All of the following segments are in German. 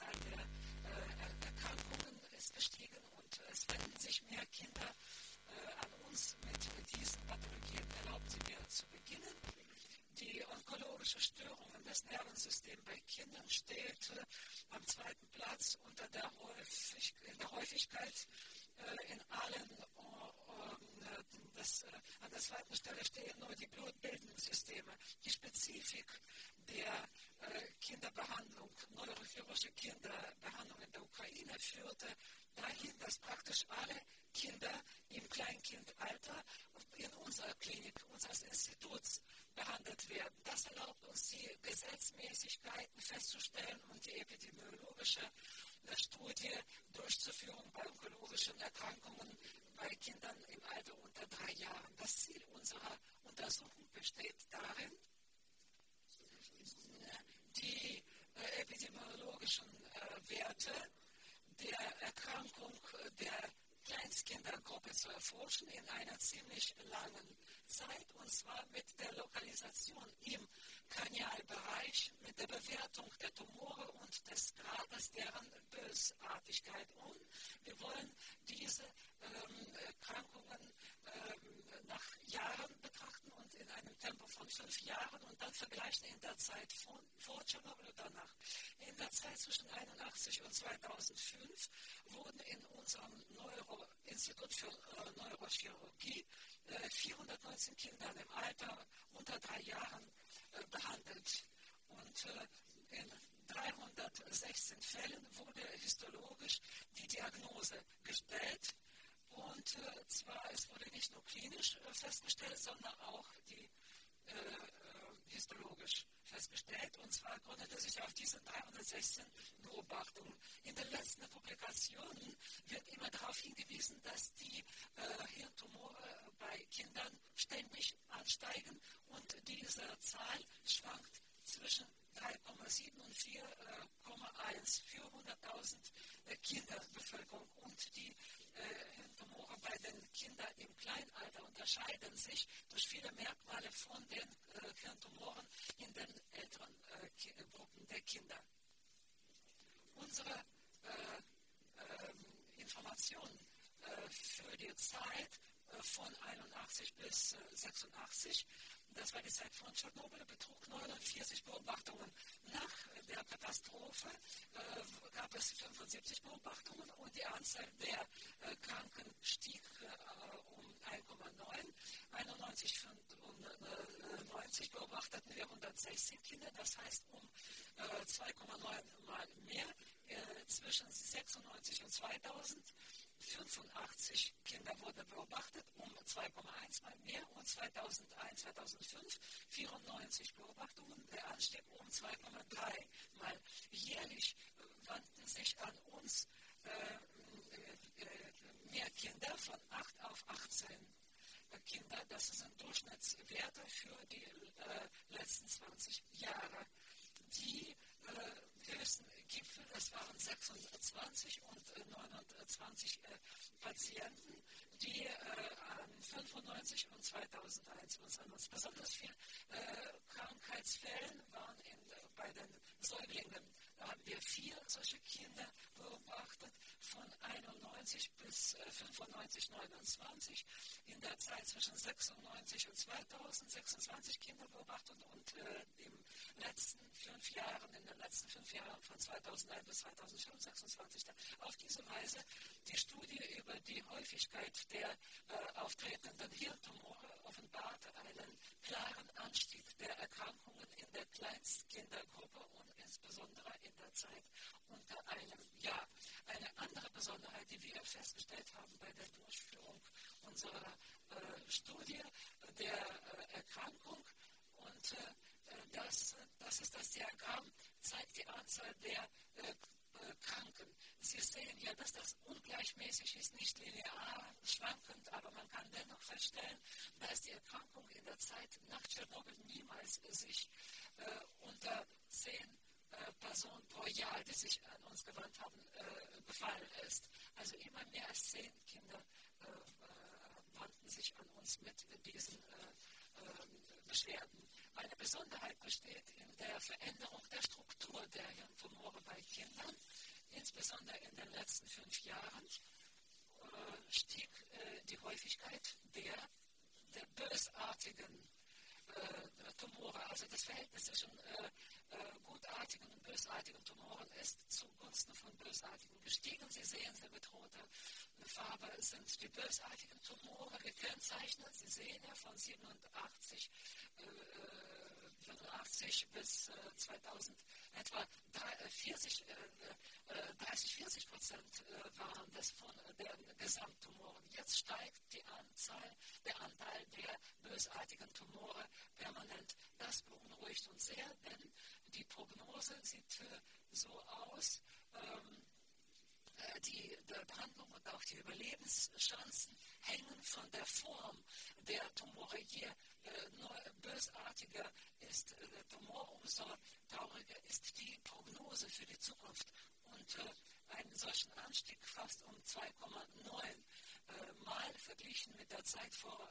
äh, die Anzahl der äh, Erkrankungen ist gestiegen und es wenden sich mehr Kinder äh, an uns mit diesen Pathologien. Erlauben Sie mir zu beginnen. Die onkologische Störungen des Nervensystems bei Kindern steht äh, am zweiten Platz unter der, Häufig der Häufigkeit äh, in allen das, an der zweiten Stelle stehen nur die blutbildenden Systeme. Die Spezifik der Kinderbehandlung, neurochirurgische Kinderbehandlung in der Ukraine führte dahin, dass praktisch alle Kinder im Kleinkindalter in unserer Klinik, unseres Instituts behandelt werden. Das erlaubt uns, die Gesetzmäßigkeiten festzustellen und die epidemiologische Studie durchzuführen bei onkologischen Erkrankungen bei Kindern im Alter unter drei Jahren. Das Ziel unserer Untersuchung besteht darin, die äh, epidemiologischen äh, Werte der Erkrankung der Kleinstkindergruppe zu erforschen in einer ziemlich langen Zeit und zwar mit der Lokalisation im Kranialbereich, mit der Bewertung der Tumore und des Grades deren Bösartigkeit. Und wir wollen diese ähm, Erkrankungen ähm, nach Jahren betrachten und in einem Fünf Jahren und dann vergleichen in der Zeit von, vor Tschernobyl und danach. In der Zeit zwischen 1981 und 2005 wurden in unserem Neuro Institut für äh, Neurochirurgie äh, 419 Kinder im Alter unter drei Jahren äh, behandelt. Und äh, in 316 Fällen wurde histologisch die Diagnose gestellt. Und äh, zwar, es wurde nicht nur klinisch äh, festgestellt, sondern auch die histologisch festgestellt. Und zwar gründete sich auf diesen 316 Beobachtungen. In den letzten Publikationen wird immer darauf hingewiesen, dass die äh, Hirntumore bei Kindern ständig ansteigen und diese Zahl schwankt zwischen 3,7 und 4,1 für 100.000 äh, Kinderbevölkerung. Und die äh, Hirntumore bei den Kindern im Kleinalter unterscheiden sich durch viele Merkmale von den äh, Hirntumoren in den älteren äh, Gruppen der Kinder. Unsere äh, ähm, Informationen äh, für die Zeit von 81 bis 86 das war die Zeit von Tschernobyl, betrug 49 Beobachtungen. Nach der Katastrophe äh, gab es 75 Beobachtungen und die Anzahl der äh, Kranken stieg äh, um 1,9. 91 und 90 beobachteten wir 116 Kinder, das heißt um 2,9 Mal mehr äh, zwischen 96 und 2000. 85 Kinder wurden beobachtet, um 2,1 mal mehr und 2001, 2005 94 Beobachtungen, der Anstieg um 2,3 mal. Jährlich wandten sich an uns äh, äh, mehr Kinder von 8 auf 18 Kinder. Das sind Durchschnittswerte für die 620 und äh, 920 äh, Patienten, die äh, an 95 und 2001 uns an. Besonders viele äh, Krankheitsfällen waren in, bei den Säuglingen. Da haben wir vier solche Kinder beobachtet von 91 bis 95, 29. In der Zeit zwischen 96 und 2000 26 Kinder beobachtet und äh, im letzten fünf Jahren, in den letzten fünf Jahren von 2001 bis 2005 26. Auf diese Weise die Studie über die Häufigkeit der äh, auftretenden Hirntumore offenbarte einen klaren Anstieg der Erkrankungen in der Kleinstkindergruppe und insbesondere in der Zeit unter einem Jahr. Eine andere Besonderheit, die wir festgestellt haben bei der Durchführung unserer äh, Studie der äh, Erkrankung und äh, das, das ist das Diagramm, zeigt die Anzahl der äh, äh, Kranken. Sie sehen ja, dass das ungleichmäßig ist, nicht linear schwankend, aber man kann dennoch feststellen, dass die Erkrankung in der Zeit nach Tschernobyl niemals sich zehn äh, Personen pro Jahr, die sich an uns gewandt haben, äh, befallen ist. Also immer mehr als zehn Kinder äh, äh wandten sich an uns mit diesen ähm, Beschwerden. Eine Besonderheit besteht in der Veränderung der Struktur der Hirntumore bei Kindern. Insbesondere in den letzten fünf Jahren äh, stieg äh, die Häufigkeit der, der bösartigen äh, Tumore. Also das Verhältnis zwischen äh, äh, bösartigen Tumoren ist zugunsten von bösartigen gestiegen. Sie sehen, sehr bedrohte Farbe sind die bösartigen Tumore gekennzeichnet. Sie sehen ja von 87 1985 bis 2000 äh, etwa 40, 30, 40 Prozent äh, waren das von den Gesamttumoren. Jetzt steigt die Anzahl, der Anteil der bösartigen Tumore permanent. Das beunruhigt uns sehr, denn die Sieht äh, so aus, ähm, die, die Behandlung und auch die Überlebenschancen hängen von der Form der Tumore. Je äh, bösartiger ist äh, der Tumor, umso trauriger ist die Prognose für die Zukunft. Und äh, einen solchen Anstieg fast um 2,9 äh, Mal verglichen mit der Zeit vor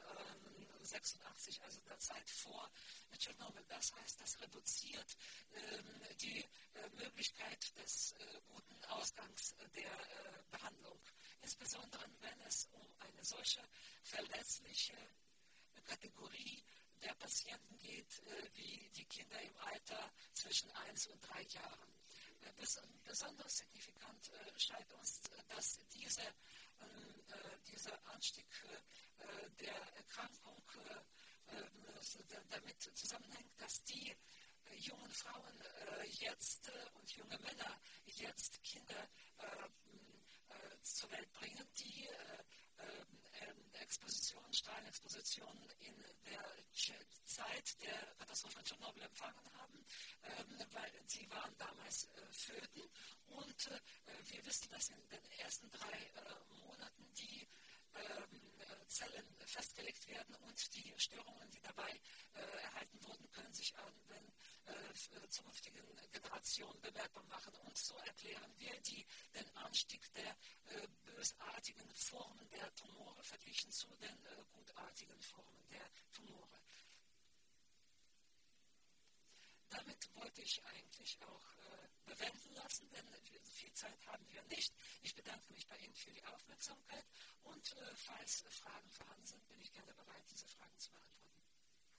86, ähm, also der Zeit vor Tschernobyl. Das heißt, das reduziert ähm, die äh, Möglichkeit des äh, guten Ausgangs der Behandlung. Insbesondere wenn es um eine solche verletzliche Kategorie der Patienten geht, wie die Kinder im Alter zwischen 1 und 3 Jahren. Besonders signifikant scheint uns, dass diese äh, dieser Anstieg äh, der Erkrankung äh, damit zusammenhängt, dass die jungen Frauen jetzt und junge Männer jetzt Kinder zur Welt bringen, die Expositionen, Strahlenexpositionen in der Zeit der Katastrophe von Tschernobyl empfangen haben, weil sie waren damals Föten. Und wir wissen, dass in den ersten drei Monaten die ähm, Zellen festgelegt werden und die Störungen, die dabei äh, erhalten wurden, können sich an den äh, zukünftigen Bemerkbar machen. Und so erklären wir die, den Anstieg der äh, bösartigen Formen der Tumore verglichen zu den gutartigen Formen der Tumore. Damit wollte ich eigentlich auch bewenden lassen, denn viel Zeit haben wir nicht. Ich bedanke mich bei Ihnen für die Aufmerksamkeit und äh, falls Fragen vorhanden sind, bin ich gerne bereit, diese Fragen zu beantworten.